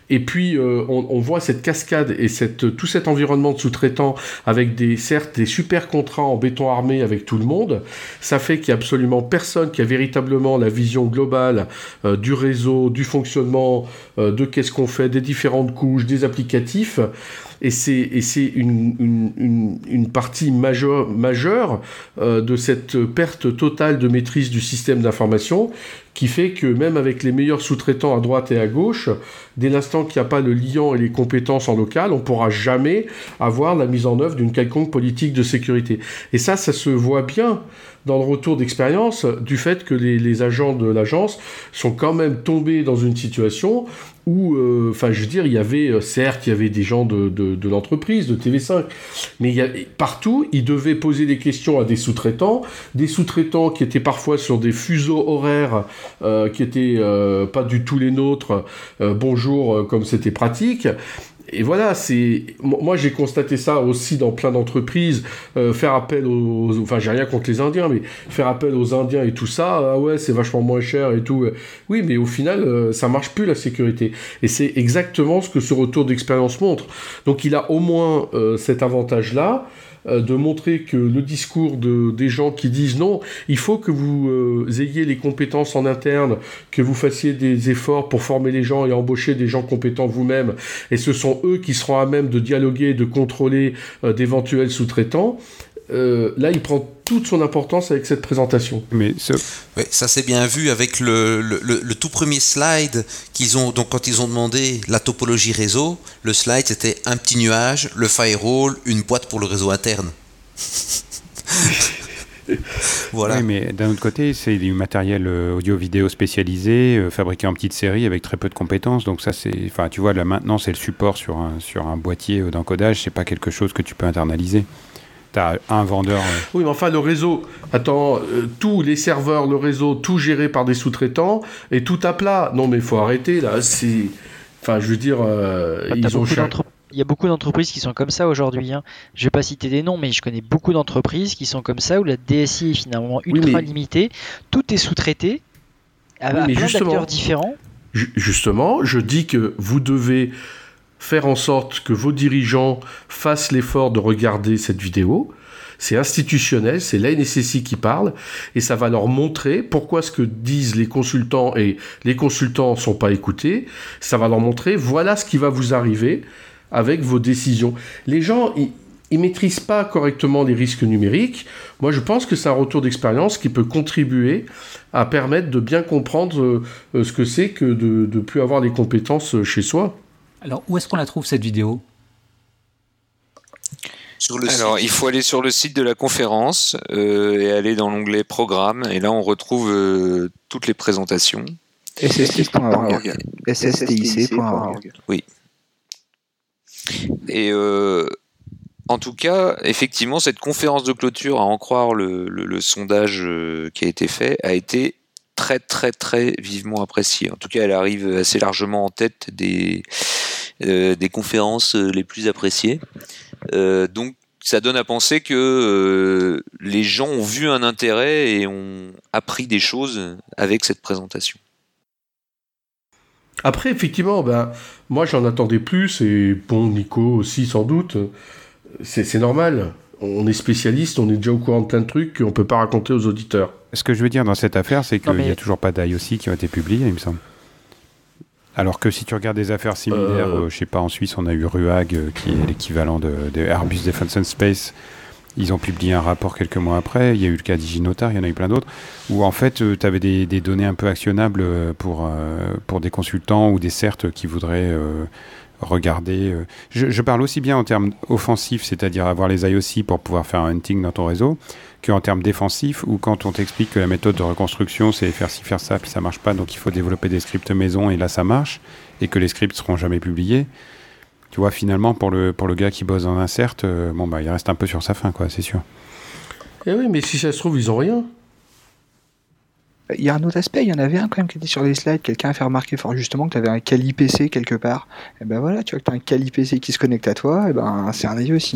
Et puis euh, on, voit cette cascade et tout cet environnement de sous-traitants avec des certes des super contrats en béton armé avec tout le monde. Ça fait qu'il n'y a absolument personne qui a véritablement la vision globale euh, du réseau, du fonctionnement, euh, de qu'est-ce qu'on fait, des différentes couches, des applicatifs et c'est une, partie majeure, majeure euh, de cette perte totale de maîtrise du système d'information qui fait que même avec les meilleurs sous-traitants à droite et à gauche, dès l'instant qu'il n'y a pas le liant et les compétences en local, on ne pourra jamais avoir la mise en œuvre d'une quelconque politique de sécurité. Et ça, ça se voit bien le retour d'expérience du fait que les, agents de l'agence sont quand même tombés dans une situation où, euh, enfin, je veux dire, il y avait, euh, certes, il y avait des gens de, l'entreprise, de TV5, mais il y a, partout, ils devaient poser des questions à des sous-traitants, des sous-traitants qui étaient parfois sur des fuseaux horaires euh, qui étaient pas du tout les nôtres, bonjour, comme c'était pratique, et voilà, c'est moi j'ai constaté ça aussi dans plein d'entreprises. Euh, faire appel aux, enfin j'ai rien contre les Indiens, mais faire appel aux Indiens et tout ça, ah ouais c'est vachement moins cher et tout. Oui, mais au final euh, ça marche plus la sécurité. Et c'est exactement ce que ce retour d'expérience montre. Donc il a au moins euh, cet avantage là. Euh, de montrer que le discours de, des gens qui disent non, il faut que vous euh, ayez les compétences en interne, que vous fassiez des efforts pour former les gens et embaucher des gens compétents vous-même, et ce sont eux qui seront à même de dialoguer, de contrôler euh, d'éventuels sous-traitants, là, il prend toute son importance avec cette présentation. Mais ça s'est bien vu avec le, le, tout premier slide qu'ils ont. Donc, quand ils ont demandé la topologie réseau, le slide c'était un petit nuage, le firewall, une boîte pour le réseau interne. [LAUGHS] voilà. Oui, mais d'un autre côté, c'est du matériel euh, audio-vidéo spécialisé, euh, fabriqué en petite série avec très peu de compétences. Donc ça, c'est, enfin, tu vois, là maintenant, c'est le support sur un, sur un boîtier d'encodage. C'est pas quelque chose que tu peux internaliser. T'as un vendeur. Euh. Oui, mais enfin, le réseau, attends, euh, tous les serveurs, le réseau, tout géré par des sous-traitants et tout à plat. Non, mais il faut arrêter, là. C'est. Enfin, je veux dire, euh, bah, ils ont Il y a beaucoup d'entreprises qui sont comme ça aujourd'hui. Hein. Je vais pas citer des noms, mais je connais beaucoup d'entreprises qui sont comme ça où la DSI est finalement ultra limitée. Tout est sous-traité à, plein d'acteurs différents. Justement, je dis que vous devez faire en sorte que vos dirigeants fassent l'effort de regarder cette vidéo. C'est institutionnel, c'est l'ANSSI qui parle, et ça va leur montrer pourquoi ce que disent les consultants et les consultants ne sont pas écoutés. Ça va leur montrer voilà ce qui va vous arriver avec vos décisions. Les gens, ils, ne maîtrisent pas correctement les risques numériques. Moi, je pense que c'est un retour d'expérience qui peut contribuer à permettre de bien comprendre euh, ce que c'est que de ne plus avoir les compétences chez soi. Alors, où est-ce qu'on la trouve cette vidéo? Alors, il faut aller sur le site de la conférence euh, et aller dans l'onglet Programme, et là on retrouve euh, toutes les présentations. SSTIC.org. SSTIC.org. Oui. Et euh, en tout cas, effectivement, cette conférence de clôture, à en croire le sondage qui a été fait, a été très très très vivement appréciée. En tout cas, elle arrive assez largement en tête des, des conférences euh, les plus appréciées. Euh, donc ça donne à penser que les gens ont vu un intérêt et ont appris des choses avec cette présentation. Après, effectivement, ben, moi j'en attendais plus, et bon, Nico aussi sans doute. C'est normal. On est spécialiste, on est déjà au courant de plein de trucs qu'on ne peut pas raconter aux auditeurs. Ce que je veux dire dans cette affaire, c'est qu'il n'y a toujours pas aussi qui ont été publiés, il me semble. Alors que si tu regardes des affaires similaires, je euh. euh, je sais pas, en Suisse, on a eu RUAG, euh, qui est l'équivalent de, Airbus Defence and Space. Ils ont publié un rapport quelques mois après. Il y a eu le cas d'Iginotar, il y en a eu plein d'autres, où en fait, tu avais des, données un peu actionnables pour, pour des consultants ou des CERT qui voudraient regarder. Je, parle aussi bien en termes offensifs, c'est-à-dire avoir les IOC pour pouvoir faire un hunting dans ton réseau, qu'en termes défensifs, ou quand on t'explique que la méthode de reconstruction, c'est faire ci, faire ça, puis ça marche pas, donc il faut développer des scripts maison, et là ça marche, et que les scripts seront jamais publiés. Tu vois, finalement, pour le, pour le gars qui bosse dans un CERT, euh, bon, bah, il reste un peu sur sa fin, quoi, c'est sûr. Eh oui, mais si ça se trouve, ils ont rien. Il y a un autre aspect, il y en avait un quand même qui était sur les slides, quelqu'un a fait remarquer fort justement que tu avais un Kali PC quelque part. Et ben voilà, tu vois que tu as un Kali PC qui se connecte à toi, et ben c'est un aussi.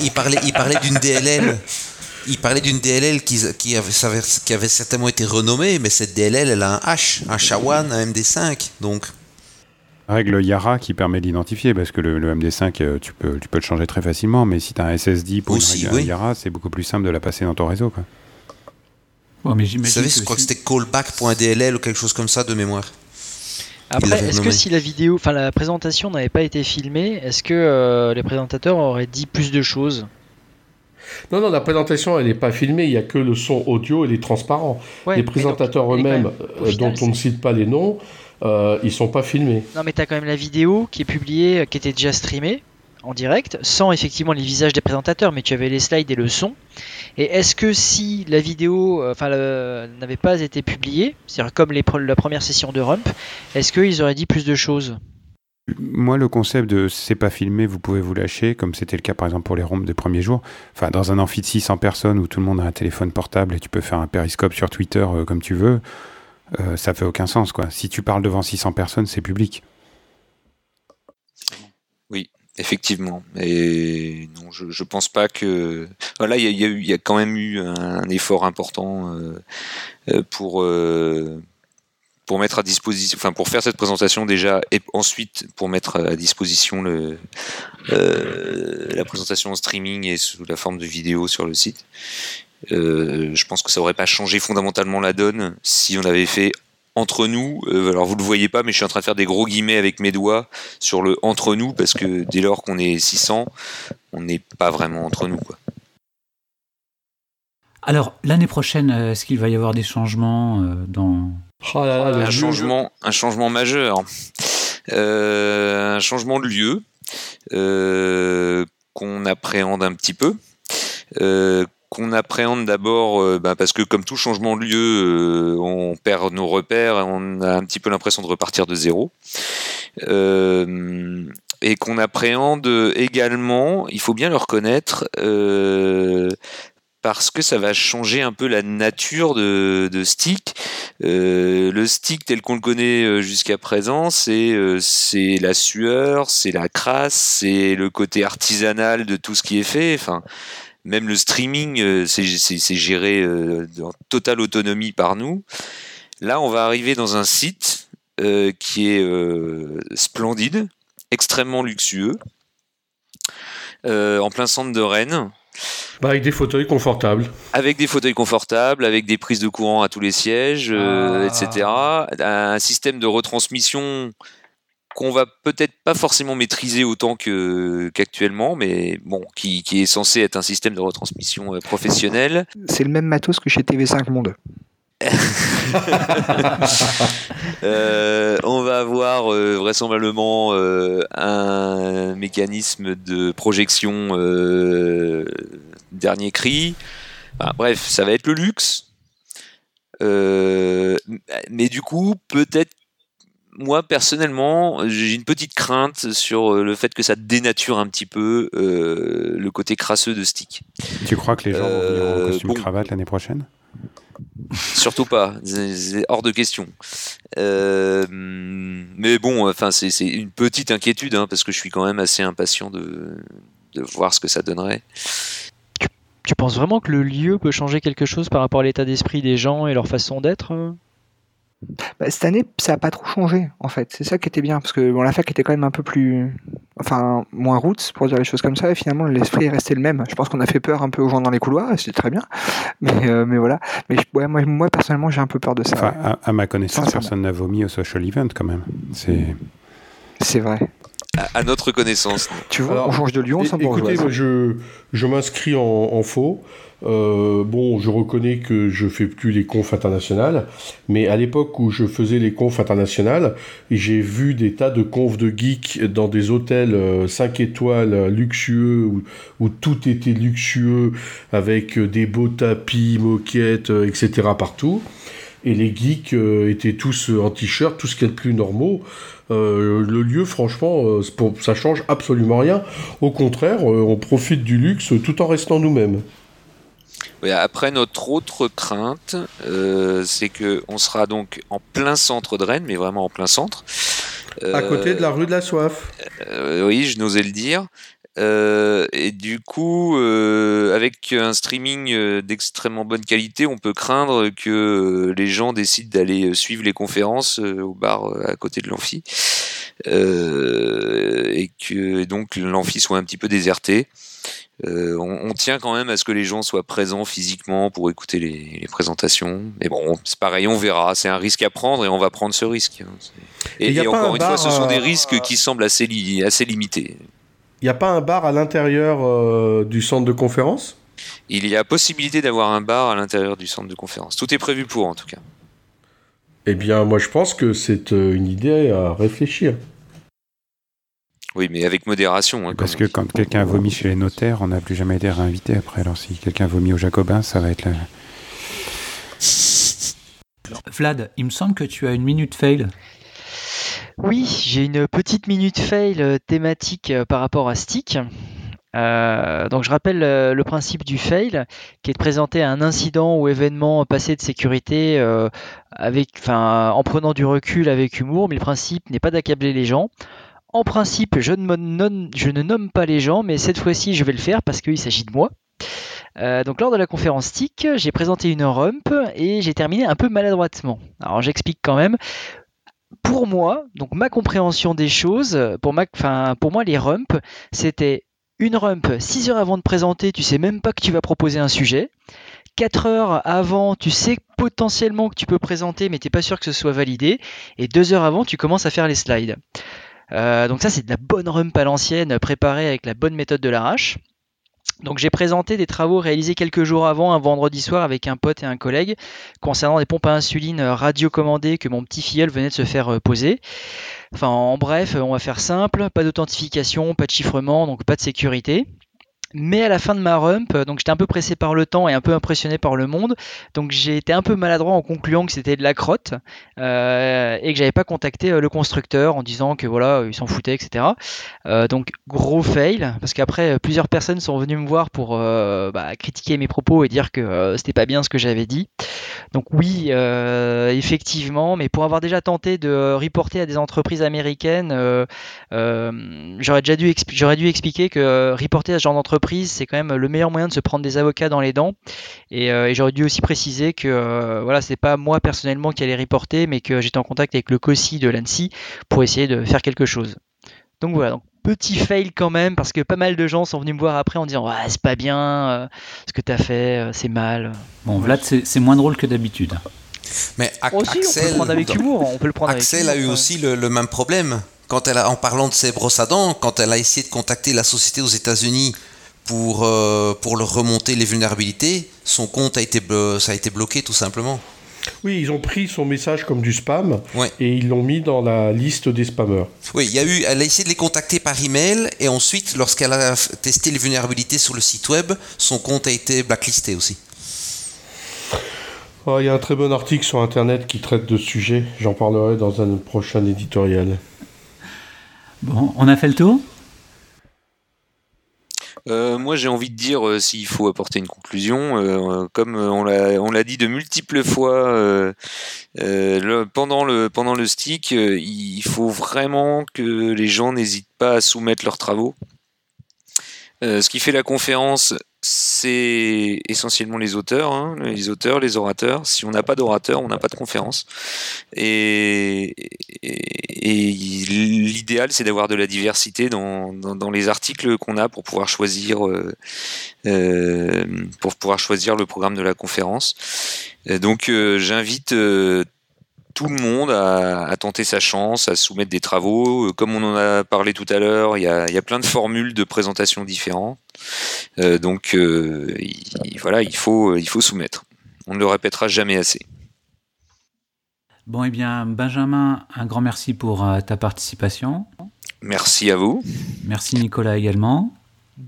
Il, parlait, il parlait d'une DLL. [LAUGHS] Il parlait d'une DLL qui, qui, avait, qui avait certainement été renommée, mais cette DLL, elle a un H, un SHA-1, un MD5, donc règle Yara qui permet d'identifier, parce que le, MD5, euh, tu peux, tu peux le changer très facilement, mais si tu as un SSD pour Aussi, une Yara, c'est beaucoup plus simple de la passer dans ton réseau. Quoi. mais Vous savez, je crois que c'était callback.dll ou quelque chose comme ça de mémoire. Après, est-ce que si la vidéo, enfin la présentation n'avait pas été filmée, est-ce que euh, les présentateurs auraient dit plus de choses? Non, non, la présentation, elle n'est pas filmée, il n'y a que le son audio, il est transparent. les présentateurs eux-mêmes, euh, dont on ne cite pas les noms, euh, ils sont pas filmés. Non, mais tu as quand même la vidéo qui est publiée, qui était déjà streamée en direct, sans effectivement les visages des présentateurs, mais tu avais les slides et le son. Et est-ce que si la vidéo euh, enfin, n'avait pas été publiée, c'est-à-dire comme les, la première session de Rump, est-ce qu'ils auraient dit plus de choses? Moi, le concept de c'est pas filmé, vous pouvez vous lâcher, comme c'était le cas par exemple pour les roms des premiers jours. Enfin, dans un amphi de 600 personnes où tout le monde a un téléphone portable et tu peux faire un périscope sur Twitter euh, comme tu veux, euh, ça fait aucun sens. Quoi. Si tu parles devant 600 personnes, c'est public. Oui, effectivement. Et non, je, je pense pas que. Voilà, il y, y, a quand même eu un, effort important euh, euh, pour. mettre à disposition, enfin pour faire cette présentation déjà, et ensuite pour mettre à disposition le, la présentation en streaming et sous la forme de vidéo sur le site. Euh, je pense que ça aurait pas changé fondamentalement la donne si on avait fait entre nous. Euh, alors vous le voyez pas, mais je suis en train de faire des gros guillemets avec mes doigts sur le entre nous parce que dès lors qu'on est 600, on n'est pas vraiment entre nous. Alors l'année prochaine, euh, est-ce qu'il va y avoir des changements dans oh un changement, un changement majeur, un changement de lieu qu'on appréhende un petit peu. Qu'on appréhende d'abord euh, bah, parce que comme tout changement de lieu, euh, on perd nos repères, on a un petit peu l'impression de repartir de zéro. Euh, et qu'on appréhende également, il faut bien le reconnaître, parce que ça va changer un peu la nature de, de stick. le stick tel qu'on le connaît jusqu'à présent, c'est c'est la sueur, c'est la crasse, c'est le côté artisanal de tout ce qui est fait. Enfin, même le streaming, euh, c'est géré euh, en totale autonomie par nous. Là, on va arriver dans un site euh, qui est splendide, extrêmement luxueux, en plein centre de Rennes. Bah, avec des fauteuils confortables. Avec des fauteuils confortables, avec des prises de courant à tous les sièges, ah. etc. Un système de retransmission qu'on va peut-être pas forcément maîtriser autant que qu'actuellement, mais bon, qui, est censé être un système de retransmission euh, professionnel. C'est le même matos que chez TV5 Monde. Euh, on va avoir euh, vraisemblablement un mécanisme de projection dernier cri. bref, ça va être le luxe. mais du coup, peut-être moi personnellement, j'ai une petite crainte sur euh, le fait que ça dénature un petit peu euh, le côté crasseux de Stick. Tu crois que les gens vont venir en euh, costume cravate l'année prochaine? Surtout pas, c'est hors de question. mais bon, enfin, c'est une petite inquiétude hein, parce que je suis quand même assez impatient de, de voir ce que ça donnerait. Tu penses vraiment que le lieu peut changer quelque chose par rapport à l'état d'esprit des gens et leur façon d'être bah, cette année, ça n'a pas trop changé, en fait. C'est ça qui était bien, parce que bon, la fac était quand même un peu plus. Enfin, moins route, pour dire les choses comme ça, et finalement, l'esprit est resté le même. Je pense qu'on a fait peur un peu aux gens dans les couloirs, et c'était très bien. [LAUGHS] Mais, euh, mais voilà. Mais ouais, moi, moi, personnellement, j'ai un peu peur de ça. Enfin, à, ma connaissance, personne n'a vomi au social event, quand même. C'est. C'est vrai. À, notre connaissance. Tu vois, on change de Lyon, ça Écoutez, moi, je, je m'inscris en, en faux. Euh, bon, je reconnais que je fais plus les confs internationales, mais à l'époque où je faisais les confs internationales, j'ai vu des tas de confs de geeks dans des hôtels 5 euh, étoiles luxueux où, tout était luxueux avec des beaux tapis, moquettes, euh, etc. partout. Et les geeks étaient tous en t-shirt, tout ce qui est le plus normaux. le lieu, franchement, ça change absolument rien. Au contraire, on profite du luxe tout en restant nous-mêmes. après, notre autre crainte, euh, c'est que on sera donc en plein centre de Rennes, mais vraiment en plein centre. à côté de la rue de la Soif. oui, je n'osais le dire. Et du coup, avec un streaming d'extrêmement bonne qualité, on peut craindre que les gens décident d'aller suivre les conférences au bar à côté de l'amphi. et que donc l'amphi soit un petit peu déserté. Euh, on, tient quand même à ce que les gens soient présents physiquement pour écouter les, présentations. Mais bon, c'est pareil, on verra. C'est un risque à prendre et on va prendre ce risque. Et, encore une fois, ce sont des risques qui semblent assez, assez limités. Il n'y a pas un bar à l'intérieur euh, du centre de conférence? Il y a possibilité d'avoir un bar à l'intérieur du centre de conférence. Tout est prévu pour, en tout cas. Eh bien, moi, je pense que c'est euh, une idée à réfléchir. Oui, mais avec modération. Hein, Parce que quand quelqu'un vomit chez les notaires, on n'a plus jamais été réinvité après. Alors si quelqu'un vomit au Jacobin, ça va être là. Vlad, il me semble que tu as une minute fail. Oui, j'ai une petite minute fail euh, thématique euh, par rapport à Stick. Euh, donc je rappelle le principe du fail, qui est de présenter un incident ou événement passé de sécurité en prenant du recul avec humour, mais le principe n'est pas d'accabler les gens. En principe, je ne, nomme pas les gens, mais cette fois-ci, je vais le faire parce qu'il s'agit de moi. Donc lors de la conférence TIC, j'ai présenté une rump et j'ai terminé un peu maladroitement. Alors j'explique quand même. Pour moi, donc ma compréhension des choses, pour, moi les rumps, c'était une rump 6 heures avant de présenter, tu sais même pas que tu vas proposer un sujet. 4 heures avant, tu sais potentiellement que tu peux présenter, mais tu n'es pas sûr que ce soit validé. Et 2 heures avant, tu commences à faire les slides. Euh, donc ça c'est de la bonne rump à l'ancienne préparée avec la bonne méthode de l'arrache. Donc j'ai présenté des travaux réalisés quelques jours avant, un vendredi soir, avec un pote et un collègue, concernant des pompes à insuline radiocommandées que mon petit filleul venait de se faire euh, poser. Enfin en bref, on va faire simple, pas d'authentification, pas de chiffrement, donc pas de sécurité. Mais à la fin de ma rump, donc j'étais un peu pressé par le temps et un peu impressionné par le monde, donc j'ai été un peu maladroit en concluant que c'était de la crotte euh, et que j'avais pas contacté euh, le constructeur en disant que voilà il s'en foutait etc. Euh, donc gros fail parce qu'après plusieurs personnes sont venues me voir pour bah, critiquer mes propos et dire que c'était pas bien ce que j'avais dit. Donc oui effectivement, mais pour avoir déjà tenté de reporter à des entreprises américaines, j'aurais déjà dû j'aurais dû expliquer que reporter à ce genre d'entreprise c'est quand même le meilleur moyen de se prendre des avocats dans les dents. Et, euh, j'aurais dû aussi préciser que euh, voilà, c'est pas moi personnellement qui allais reporter, mais que j'étais en contact avec le COSI de l'ANSI pour essayer de faire quelque chose. Donc voilà, donc petit fail quand même, parce que pas mal de gens sont venus me voir après en disant ouais, c'est pas bien euh, ce que tu as fait, c'est mal. Bon, Vlad, c'est moins drôle que d'habitude. Mais Axel, on peut le prendre avec humour. On peut le prendre Axel a eu aussi le, le, même problème. Quand elle a, en parlant de ses brosses à dents, quand elle a essayé de contacter la société aux États-Unis pour, euh, pour leur remonter les vulnérabilités, son compte a été, ça a été bloqué tout simplement. Oui, ils ont pris son message comme du spam et ils l'ont mis dans la liste des spammers. Oui, il y a eu, elle a essayé de les contacter par email et ensuite, lorsqu'elle a testé les vulnérabilités sur le site web, son compte a été blacklisté aussi. Oh, il y a un très bon article sur internet qui traite de ce sujet. J'en parlerai dans un prochain éditorial. Bon, on a fait le tour? Euh, moi, j'ai envie de dire, euh, s'il faut apporter une conclusion, euh, comme on l'a dit de multiples fois pendant, le, pendant le stick, il faut vraiment que les gens n'hésitent pas à soumettre leurs travaux. ce qui fait la conférence, c'est essentiellement les auteurs, hein, les auteurs, les orateurs. Si on n'a pas d'orateur, on n'a pas de conférence. Et, l'idéal, c'est d'avoir de la diversité dans, les articles qu'on a pour pouvoir choisir, euh, euh, pour pouvoir choisir le programme de la conférence. Donc, euh, j'invite tout le monde à, tenter sa chance, à soumettre des travaux. Comme on en a parlé tout à l'heure, il y a, plein de formules de présentation différentes. Euh, donc euh, voilà, il faut, il faut soumettre. On ne le répétera jamais assez. Bon, eh bien, Benjamin, un grand merci pour euh, ta participation. Merci à vous. Merci Nicolas également.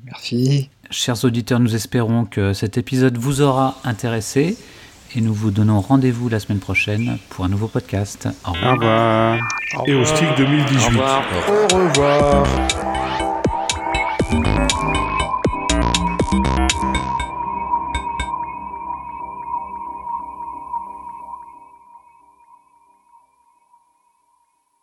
Merci. Chers auditeurs, nous espérons que cet épisode vous aura intéressé et nous vous donnons rendez-vous la semaine prochaine pour un nouveau podcast. Au revoir. Au revoir. Et au stick 2018. Au revoir. Au revoir.